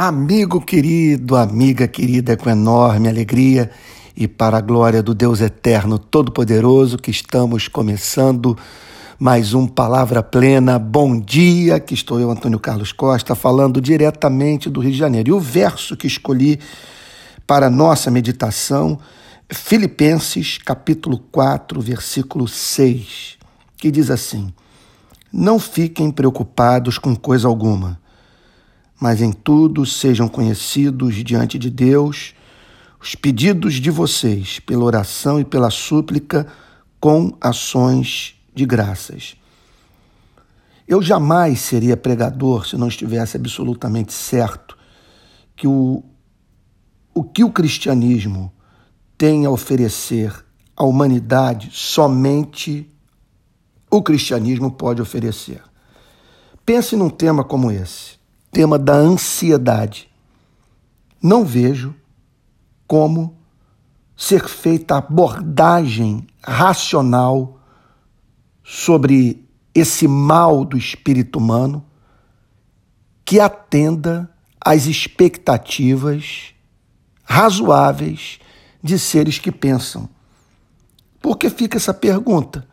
Amigo querido, amiga querida, com enorme alegria e para a glória do Deus Eterno Todo-Poderoso, que estamos começando mais um Palavra Plena. Bom dia, que estou eu, Antônio Carlos Costa, falando diretamente do Rio de Janeiro. E o verso que escolhi para nossa meditação, Filipenses, capítulo 4, versículo 6, que diz assim: Não fiquem preocupados com coisa alguma mas em tudo sejam conhecidos diante de Deus os pedidos de vocês, pela oração e pela súplica, com ações de graças. Eu jamais seria pregador se não estivesse absolutamente certo que o, o que o cristianismo tem a oferecer à humanidade somente o cristianismo pode oferecer. Pense num tema como esse tema da ansiedade. Não vejo como ser feita abordagem racional sobre esse mal do espírito humano que atenda às expectativas razoáveis de seres que pensam. Porque fica essa pergunta: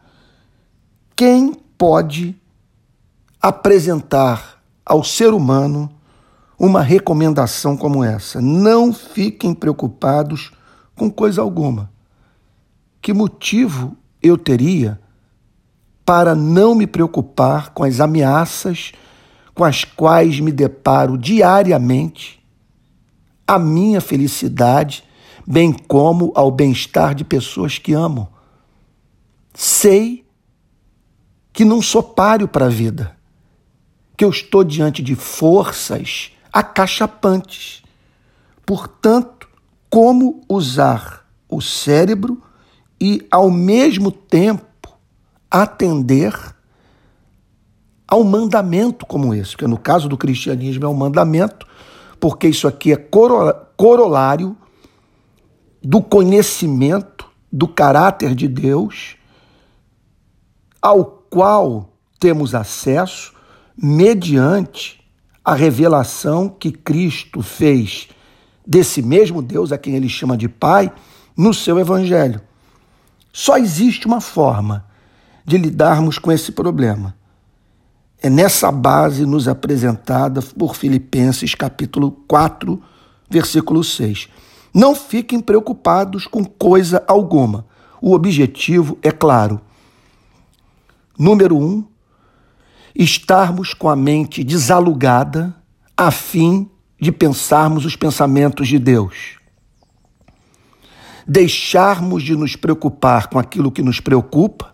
quem pode apresentar ao ser humano uma recomendação como essa. Não fiquem preocupados com coisa alguma. Que motivo eu teria para não me preocupar com as ameaças com as quais me deparo diariamente, a minha felicidade, bem como ao bem-estar de pessoas que amo? Sei que não sou páreo para a vida que eu estou diante de forças acachapantes. Portanto, como usar o cérebro e, ao mesmo tempo, atender a um mandamento como esse, porque no caso do cristianismo é um mandamento, porque isso aqui é corolário do conhecimento do caráter de Deus, ao qual temos acesso mediante a revelação que Cristo fez desse mesmo Deus a quem ele chama de Pai no seu Evangelho. Só existe uma forma de lidarmos com esse problema. É nessa base nos apresentada por Filipenses capítulo 4, versículo 6. Não fiquem preocupados com coisa alguma. O objetivo é claro. Número um, estarmos com a mente desalugada a fim de pensarmos os pensamentos de Deus. Deixarmos de nos preocupar com aquilo que nos preocupa,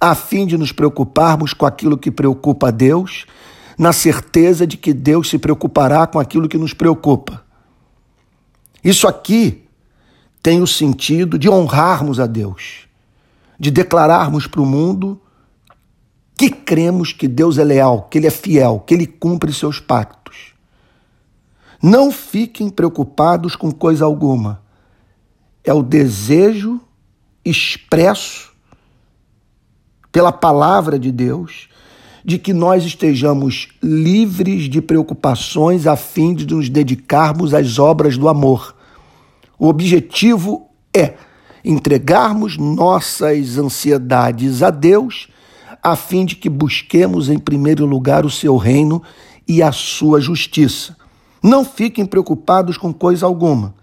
a fim de nos preocuparmos com aquilo que preocupa a Deus, na certeza de que Deus se preocupará com aquilo que nos preocupa. Isso aqui tem o sentido de honrarmos a Deus, de declararmos para o mundo que cremos que Deus é leal, que Ele é fiel, que Ele cumpre seus pactos. Não fiquem preocupados com coisa alguma. É o desejo expresso pela palavra de Deus de que nós estejamos livres de preocupações a fim de nos dedicarmos às obras do amor. O objetivo é entregarmos nossas ansiedades a Deus a fim de que busquemos em primeiro lugar o seu reino e a sua justiça. Não fiquem preocupados com coisa alguma.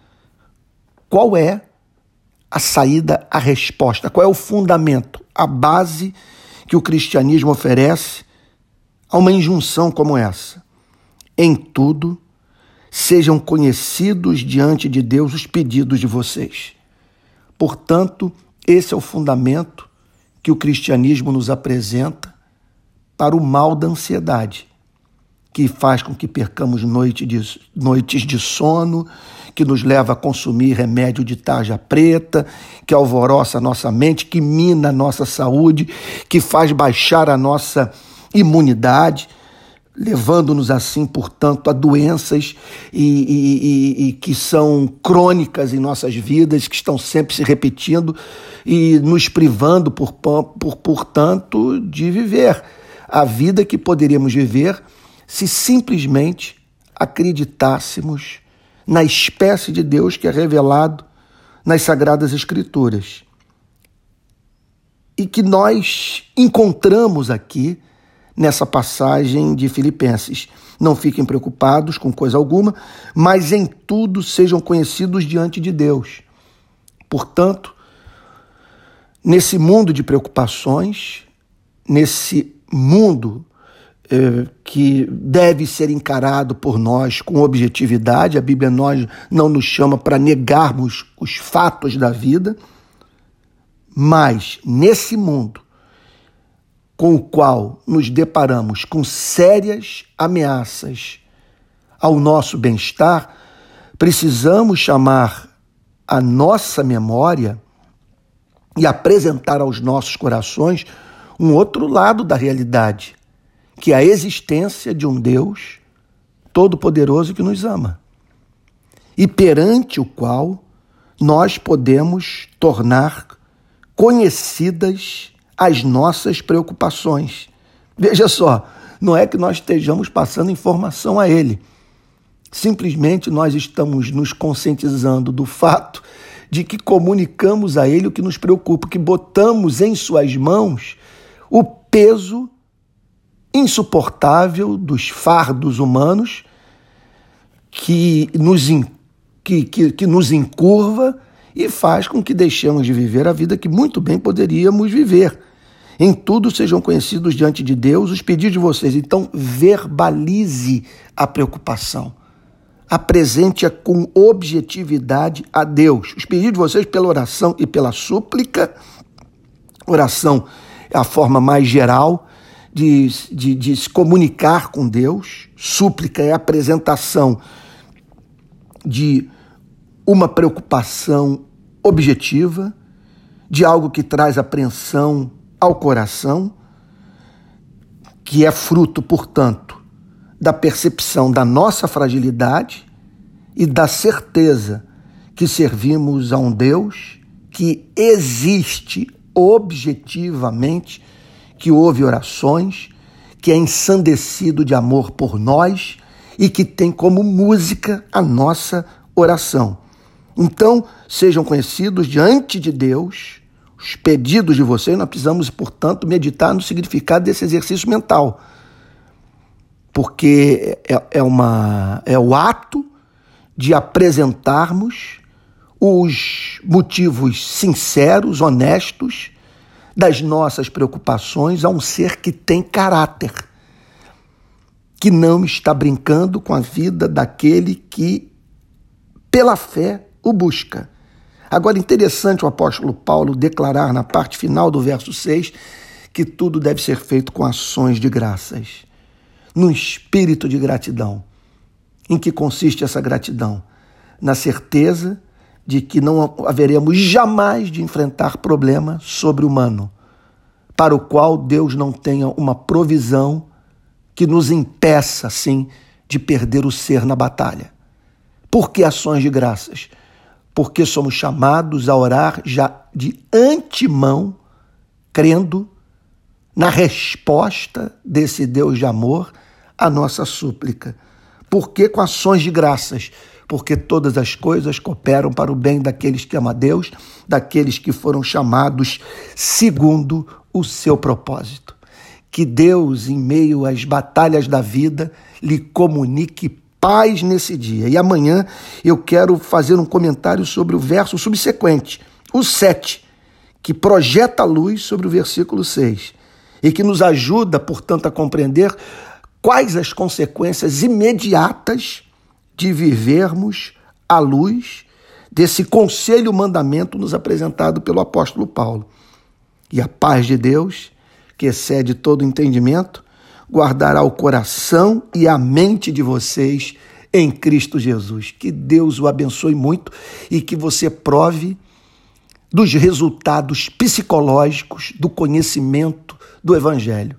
Qual é a saída, a resposta? Qual é o fundamento, a base que o cristianismo oferece a uma injunção como essa? Em tudo, sejam conhecidos diante de Deus os pedidos de vocês. Portanto, esse é o fundamento que o cristianismo nos apresenta para o mal da ansiedade, que faz com que percamos noite de, noites de sono, que nos leva a consumir remédio de tarja preta, que alvoroça a nossa mente, que mina a nossa saúde, que faz baixar a nossa imunidade, levando-nos assim, portanto, a doenças e, e, e, e, que são crônicas em nossas vidas, que estão sempre se repetindo e nos privando, por, por, portanto, de viver a vida que poderíamos viver se simplesmente acreditássemos na espécie de Deus que é revelado nas Sagradas Escrituras. E que nós encontramos aqui nessa passagem de Filipenses. Não fiquem preocupados com coisa alguma, mas em tudo sejam conhecidos diante de Deus. Portanto, nesse mundo de preocupações, nesse mundo eh, que deve ser encarado por nós com objetividade. A Bíblia nós não nos chama para negarmos os fatos da vida, mas nesse mundo com o qual nos deparamos com sérias ameaças ao nosso bem-estar, precisamos chamar a nossa memória e apresentar aos nossos corações um outro lado da realidade, que é a existência de um Deus todo-poderoso que nos ama e perante o qual nós podemos tornar conhecidas as nossas preocupações. Veja só, não é que nós estejamos passando informação a Ele. Simplesmente nós estamos nos conscientizando do fato de que comunicamos a Ele o que nos preocupa, que botamos em Suas mãos o peso insuportável dos fardos humanos que nos, que, que, que nos encurva e faz com que deixemos de viver a vida que muito bem poderíamos viver. Em tudo sejam conhecidos diante de Deus os pedidos de vocês. Então, verbalize a preocupação. Apresente-a com objetividade a Deus. Os pedidos de vocês pela oração e pela súplica. Oração é a forma mais geral de, de, de se comunicar com Deus. Súplica é a apresentação de uma preocupação objetiva, de algo que traz apreensão ao coração, que é fruto, portanto, da percepção da nossa fragilidade e da certeza que servimos a um Deus que existe objetivamente, que ouve orações, que é ensandecido de amor por nós e que tem como música a nossa oração. Então, sejam conhecidos diante de Deus os pedidos de vocês, nós precisamos, portanto, meditar no significado desse exercício mental. Porque é, é, uma, é o ato de apresentarmos os motivos sinceros, honestos das nossas preocupações a um ser que tem caráter, que não está brincando com a vida daquele que, pela fé, o busca. Agora, interessante o apóstolo Paulo declarar na parte final do verso 6 que tudo deve ser feito com ações de graças, num espírito de gratidão. Em que consiste essa gratidão? Na certeza de que não haveremos jamais de enfrentar problema sobre-humano, para o qual Deus não tenha uma provisão que nos impeça, assim, de perder o ser na batalha. Por que ações de graças? Porque somos chamados a orar já de antemão, crendo na resposta desse Deus de amor à nossa súplica. Por que com ações de graças? porque todas as coisas cooperam para o bem daqueles que amam a Deus, daqueles que foram chamados segundo o seu propósito. Que Deus, em meio às batalhas da vida, lhe comunique paz nesse dia. E amanhã eu quero fazer um comentário sobre o verso subsequente, o 7, que projeta a luz sobre o versículo 6 e que nos ajuda, portanto, a compreender quais as consequências imediatas de vivermos à luz desse conselho mandamento nos apresentado pelo apóstolo Paulo. E a paz de Deus, que excede todo entendimento, guardará o coração e a mente de vocês em Cristo Jesus. Que Deus o abençoe muito e que você prove dos resultados psicológicos do conhecimento do Evangelho,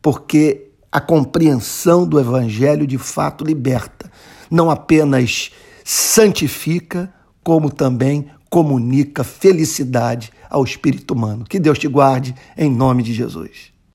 porque a compreensão do Evangelho de fato liberta não apenas santifica, como também comunica felicidade ao espírito humano. Que Deus te guarde em nome de Jesus.